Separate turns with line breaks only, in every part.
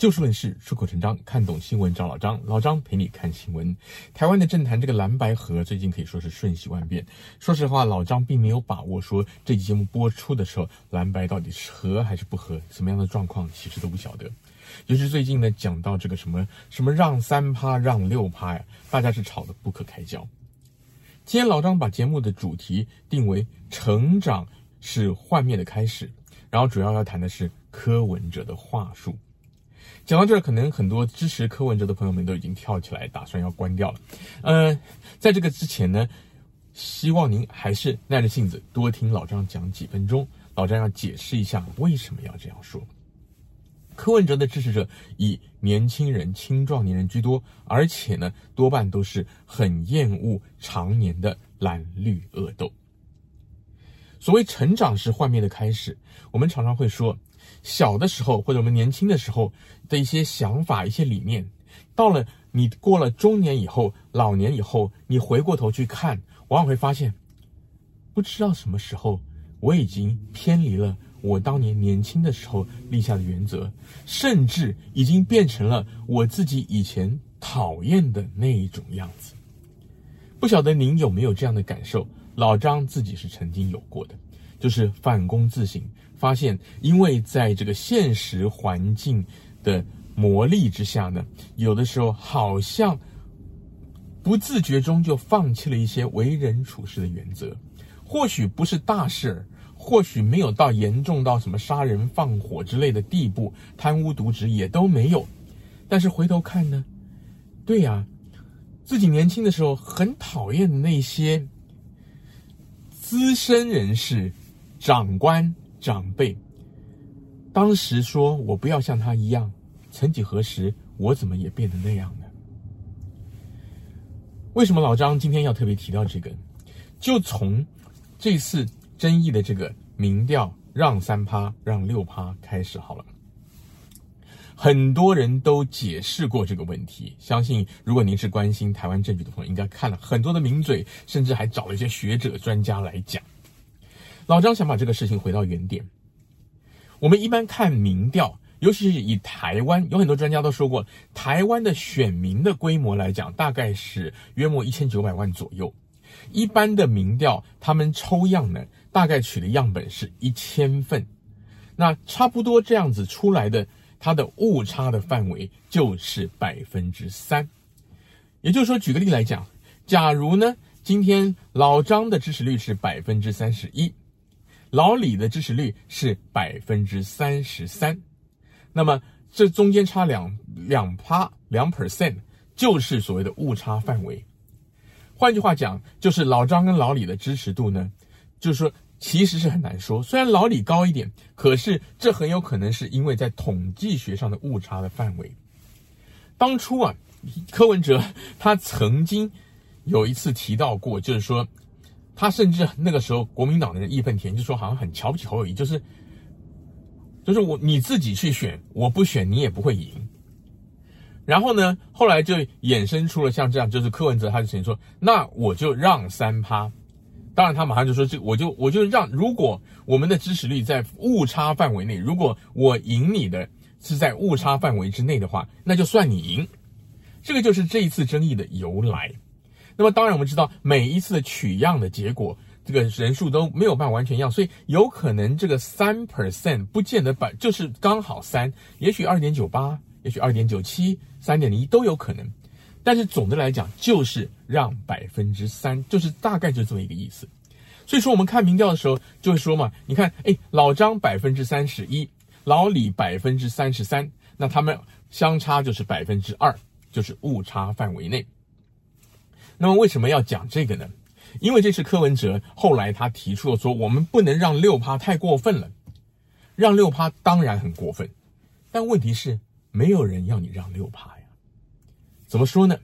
就事论事，出口成章，看懂新闻找老张，老张陪你看新闻。台湾的政坛这个蓝白合最近可以说是瞬息万变。说实话，老张并没有把握说这期节目播出的时候，蓝白到底是合还是不合，什么样的状况其实都不晓得。尤其最近呢，讲到这个什么什么让三趴让六趴呀，大家是吵得不可开交。今天老张把节目的主题定为成长是幻灭的开始，然后主要要谈的是柯文哲的话术。讲到这儿，可能很多支持柯文哲的朋友们都已经跳起来，打算要关掉了。呃，在这个之前呢，希望您还是耐着性子多听老张讲几分钟。老张要解释一下为什么要这样说。柯文哲的支持者以年轻人、青壮年人居多，而且呢，多半都是很厌恶常年的蓝绿恶斗。所谓成长是幻灭的开始，我们常常会说。小的时候，或者我们年轻的时候的一些想法、一些理念，到了你过了中年以后、老年以后，你回过头去看，往往会发现，不知道什么时候我已经偏离了我当年年轻的时候立下的原则，甚至已经变成了我自己以前讨厌的那一种样子。不晓得您有没有这样的感受？老张自己是曾经有过的，就是反躬自省。发现，因为在这个现实环境的磨砺之下呢，有的时候好像不自觉中就放弃了一些为人处事的原则。或许不是大事儿，或许没有到严重到什么杀人放火之类的地步，贪污渎职也都没有。但是回头看呢，对呀，自己年轻的时候很讨厌的那些资深人士、长官。长辈当时说：“我不要像他一样。”曾几何时，我怎么也变得那样呢？为什么老张今天要特别提到这个？就从这次争议的这个民调让三趴让六趴开始好了。很多人都解释过这个问题，相信如果您是关心台湾政局的朋友，应该看了很多的名嘴，甚至还找了一些学者专家来讲。老张想把这个事情回到原点。我们一般看民调，尤其是以台湾，有很多专家都说过，台湾的选民的规模来讲，大概是约莫一千九百万左右。一般的民调，他们抽样呢，大概取的样本是一千份，那差不多这样子出来的，它的误差的范围就是百分之三。也就是说，举个例来讲，假如呢，今天老张的支持率是百分之三十一。老李的支持率是百分之三十三，那么这中间差两两趴两 percent，就是所谓的误差范围。换句话讲，就是老张跟老李的支持度呢，就是说其实是很难说。虽然老李高一点，可是这很有可能是因为在统计学上的误差的范围。当初啊，柯文哲他曾经有一次提到过，就是说。他甚至那个时候，国民党的人义愤填膺，就说好像很瞧不起侯友谊，就是，就是我你自己去选，我不选你也不会赢。然后呢，后来就衍生出了像这样，就是柯文哲他就曾经说，那我就让三趴。当然他马上就说，这我就我就让，如果我们的支持率在误差范围内，如果我赢你的是在误差范围之内的话，那就算你赢。这个就是这一次争议的由来。那么当然，我们知道每一次的取样的结果，这个人数都没有办法完全一样，所以有可能这个三 percent 不见得百就是刚好三，也许二点九八，也许二点九七，三点零一都有可能。但是总的来讲，就是让百分之三，就是大概就这么一个意思。所以说，我们看民调的时候就会说嘛，你看，哎，老张百分之三十一，老李百分之三十三，那他们相差就是百分之二，就是误差范围内。那么为什么要讲这个呢？因为这是柯文哲后来他提出了说，我们不能让六趴太过分了，让六趴当然很过分，但问题是没有人要你让六趴呀。怎么说呢？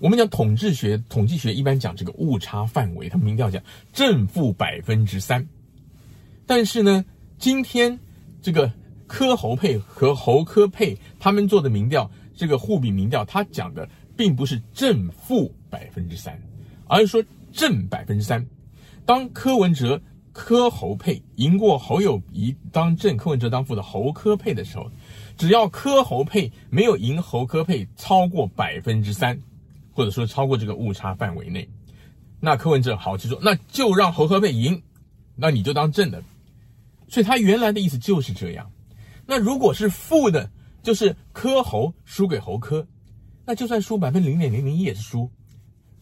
我们讲统计学，统计学一般讲这个误差范围，他们民调讲正负百分之三，但是呢，今天这个柯侯配和侯柯配他们做的民调，这个互比民调，他讲的。并不是正负百分之三，而是说正百分之三。当柯文哲柯侯配赢过侯友宜当正，柯文哲当副的侯柯配的时候，只要柯侯配没有赢侯柯配超过百分之三，或者说超过这个误差范围内，那柯文哲好就说，那就让侯柯配赢，那你就当正的。所以他原来的意思就是这样。那如果是负的，就是柯侯输给侯柯，那就算输百分之零点零零一也是输，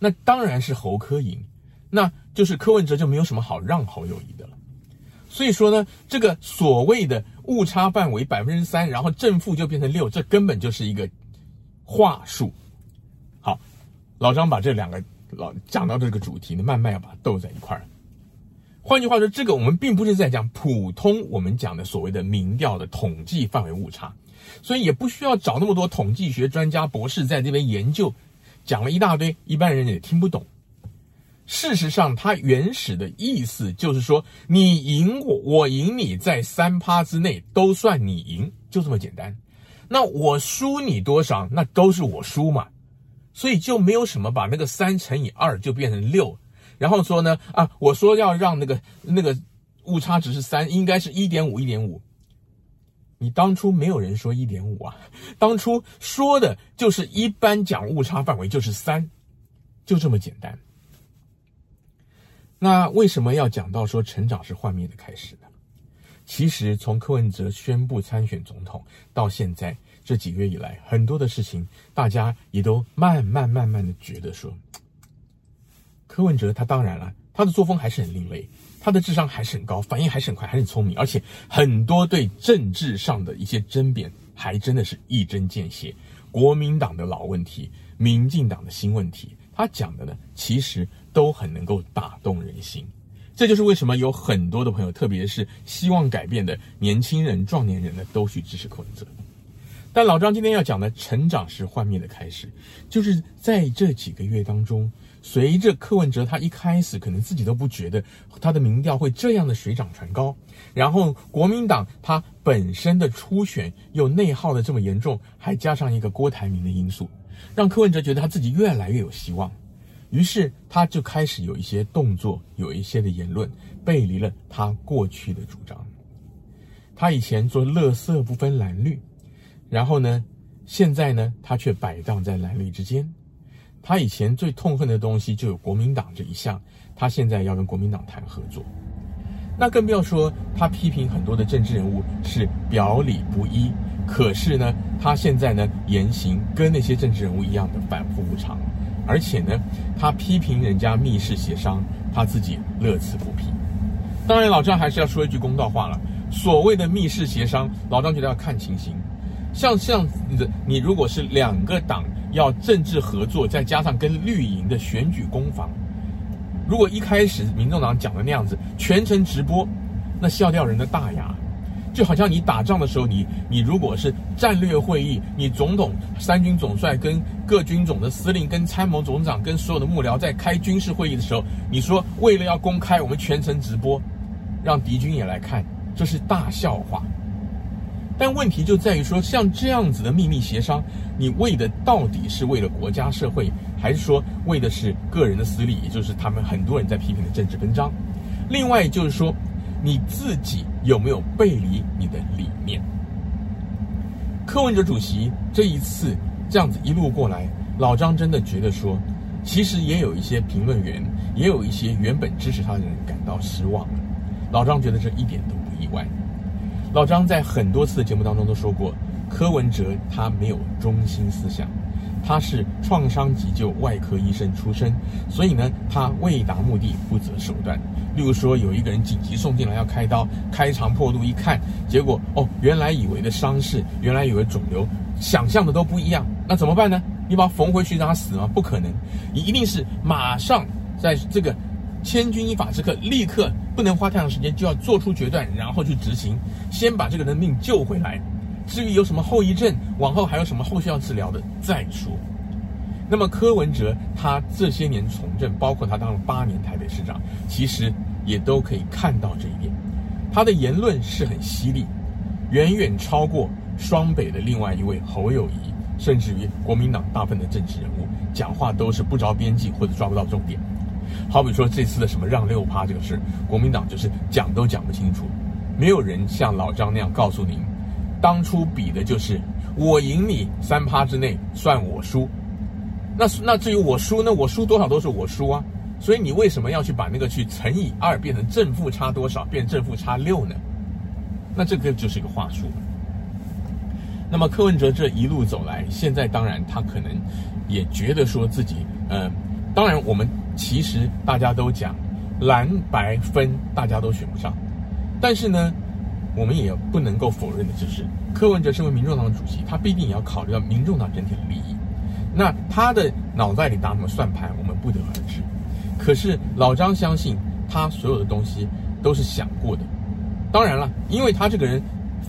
那当然是侯科赢，那就是柯文哲就没有什么好让侯友宜的了。所以说呢，这个所谓的误差范围百分之三，然后正负就变成六，这根本就是一个话术。好，老张把这两个老讲到这个主题呢，慢慢要把它斗在一块儿。换句话说，这个我们并不是在讲普通我们讲的所谓的民调的统计范围误差，所以也不需要找那么多统计学专家博士在这边研究，讲了一大堆，一般人也听不懂。事实上，它原始的意思就是说，你赢我，我赢你，在三趴之内都算你赢，就这么简单。那我输你多少，那都是我输嘛。所以就没有什么把那个三乘以二就变成六，然后说呢啊，我说要让那个那个误差值是三，应该是一点五，一点五。你当初没有人说一点五啊，当初说的就是一般讲误差范围就是三，就这么简单。那为什么要讲到说成长是幻灭的开始呢？其实从柯文哲宣布参选总统到现在这几个月以来，很多的事情大家也都慢慢慢慢的觉得说，柯文哲他当然了，他的作风还是很另类，他的智商还是很高，反应还是很快，还是很聪明，而且很多对政治上的一些争辩还真的是一针见血，国民党的老问题，民进党的新问题。他讲的呢，其实都很能够打动人心，这就是为什么有很多的朋友，特别是希望改变的年轻人、壮年人呢，都去支持柯文哲。但老张今天要讲的成长是幻灭的开始，就是在这几个月当中，随着柯文哲他一开始可能自己都不觉得他的民调会这样的水涨船高，然后国民党他本身的初选又内耗的这么严重，还加上一个郭台铭的因素。让柯文哲觉得他自己越来越有希望，于是他就开始有一些动作，有一些的言论背离了他过去的主张。他以前做乐色不分蓝绿，然后呢，现在呢，他却摆荡在蓝绿之间。他以前最痛恨的东西就有国民党这一项，他现在要跟国民党谈合作。那更不要说他批评很多的政治人物是表里不一。可是呢，他现在呢言行跟那些政治人物一样的反复无常，而且呢，他批评人家密室协商，他自己乐此不疲。当然，老张还是要说一句公道话了，所谓的密室协商，老张觉得要看情形。像这样子，你如果是两个党要政治合作，再加上跟绿营的选举攻防，如果一开始民众党讲的那样子，全程直播，那笑掉人的大牙。就好像你打仗的时候，你你如果是战略会议，你总统、三军总帅跟各军种的司令、跟参谋总长、跟所有的幕僚在开军事会议的时候，你说为了要公开，我们全程直播，让敌军也来看，这是大笑话。但问题就在于说，像这样子的秘密协商，你为的到底是为了国家社会，还是说为的是个人的私利？也就是他们很多人在批评的政治分赃。另外就是说。你自己有没有背离你的理念？柯文哲主席这一次这样子一路过来，老张真的觉得说，其实也有一些评论员，也有一些原本支持他的人感到失望了。老张觉得这一点都不意外。老张在很多次的节目当中都说过，柯文哲他没有中心思想。他是创伤急救外科医生出身，所以呢，他为达目的不择手段。例如说，有一个人紧急送进来要开刀，开肠破肚一看，结果哦，原来以为的伤势，原来以为肿瘤，想象的都不一样。那怎么办呢？你把它缝回去让他死吗？不可能，你一定是马上在这个千钧一发之刻，立刻不能花太长时间，就要做出决断，然后去执行，先把这个人命救回来。至于有什么后遗症，往后还有什么后续要治疗的再说。那么柯文哲他这些年从政，包括他当了八年台北市长，其实也都可以看到这一点。他的言论是很犀利，远远超过双北的另外一位侯友谊，甚至于国民党大部分的政治人物讲话都是不着边际或者抓不到重点。好比说这次的什么让六趴这个事，国民党就是讲都讲不清楚，没有人像老张那样告诉您。当初比的就是我赢你三趴之内算我输。那那至于我输呢？我输多少都是我输啊。所以你为什么要去把那个去乘以二，变成正负差多少，变正负差六呢？那这个就是一个话术。那么柯文哲这一路走来，现在当然他可能也觉得说自己，呃，当然我们其实大家都讲蓝白分，大家都选不上，但是呢，我们也不能够否认的就是柯文哲身为民众党的主席，他必定也要考虑到民众党整体的利益。那他的脑袋里打什么算盘，我们不得而知。可是老张相信他所有的东西都是想过的。当然了，因为他这个人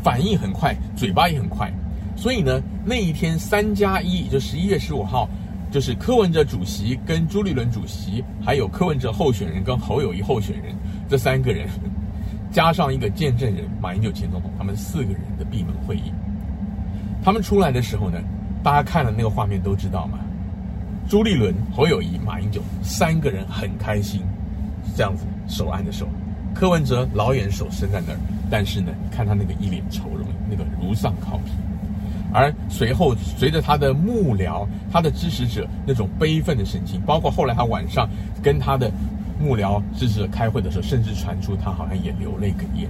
反应很快，嘴巴也很快。所以呢，那一天三加一，也就十一月十五号，就是柯文哲主席跟朱立伦主席，还有柯文哲候选人跟侯友谊候选人这三个人，加上一个见证人马英九前总统，他们四个人的闭门会议。他们出来的时候呢，大家看了那个画面都知道嘛，朱立伦、侯友谊、马英九三个人很开心，这样子手按着手，柯文哲老远手伸在那儿，但是呢，你看他那个一脸愁容，那个如丧考妣。而随后，随着他的幕僚、他的支持者那种悲愤的神情，包括后来他晚上跟他的幕僚支持者开会的时候，甚至传出他好像也流泪哽咽，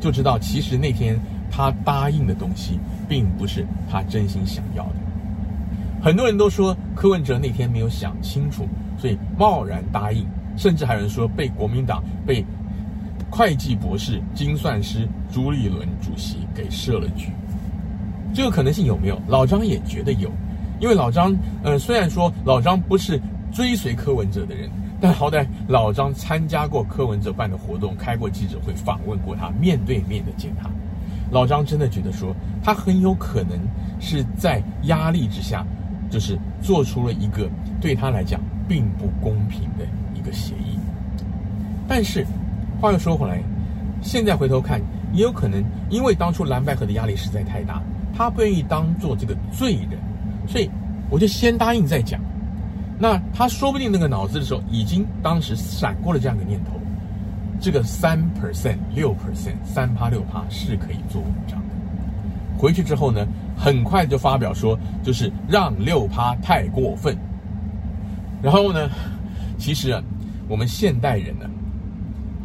就知道其实那天他答应的东西，并不是他真心想要的。很多人都说柯文哲那天没有想清楚，所以贸然答应，甚至还有人说被国民党、被会计博士、精算师朱立伦主席给设了局。这个可能性有没有？老张也觉得有，因为老张，呃，虽然说老张不是追随柯文哲的人，但好歹老张参加过柯文哲办的活动，开过记者会，访问过他，面对面的见他。老张真的觉得说，他很有可能是在压力之下，就是做出了一个对他来讲并不公平的一个协议。但是话又说回来，现在回头看，也有可能因为当初蓝白合的压力实在太大。他不愿意当做这个罪人，所以我就先答应再讲。那他说不定那个脑子的时候，已经当时闪过了这样一个念头：这个三 percent、六 percent、三趴六趴是可以做文章的。回去之后呢，很快就发表说，就是让六趴太过分。然后呢，其实啊，我们现代人呢，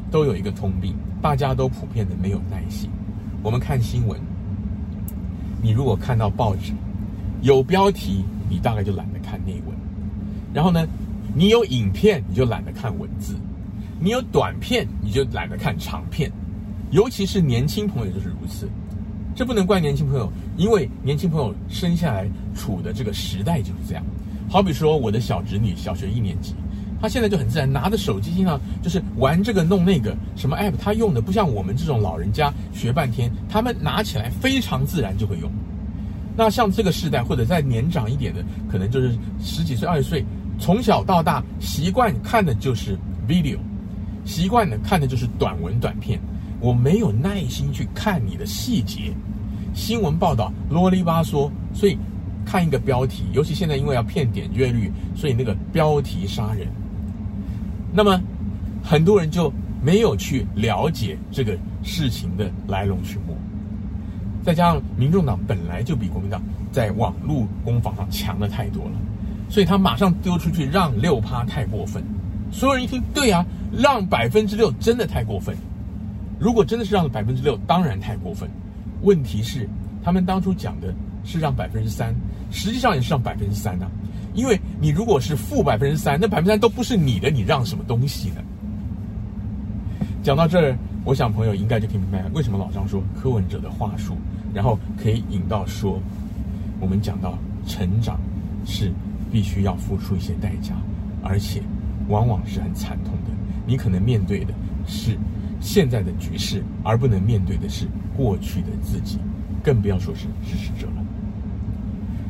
都有一个通病，大家都普遍的没有耐心。我们看新闻。你如果看到报纸有标题，你大概就懒得看内文。然后呢，你有影片，你就懒得看文字；你有短片，你就懒得看长片。尤其是年轻朋友就是如此。这不能怪年轻朋友，因为年轻朋友生下来处的这个时代就是这样。好比说，我的小侄女小学一年级。他现在就很自然，拿着手机经常就是玩这个弄那个什么 app，他用的不像我们这种老人家学半天，他们拿起来非常自然就会用。那像这个世代或者再年长一点的，可能就是十几岁、二十岁，从小到大习惯看的就是 video，习惯的看的就是短文短片。我没有耐心去看你的细节，新闻报道啰里吧嗦，所以看一个标题，尤其现在因为要骗点阅率，所以那个标题杀人。那么，很多人就没有去了解这个事情的来龙去脉，再加上民众党本来就比国民党在网络攻防上强的太多了，所以他马上丢出去让六趴太过分。所有人一听，对啊，让百分之六真的太过分。如果真的是让了百分之六，当然太过分。问题是，他们当初讲的是让百分之三，实际上也是让百分之三呐。因为你如果是负百分之三，那百分之三都不是你的，你让什么东西呢？讲到这儿，我想朋友应该就听明白为什么老张说柯文哲的话术，然后可以引到说，我们讲到成长是必须要付出一些代价，而且往往是很惨痛的。你可能面对的是现在的局势，而不能面对的是过去的自己，更不要说是支持者。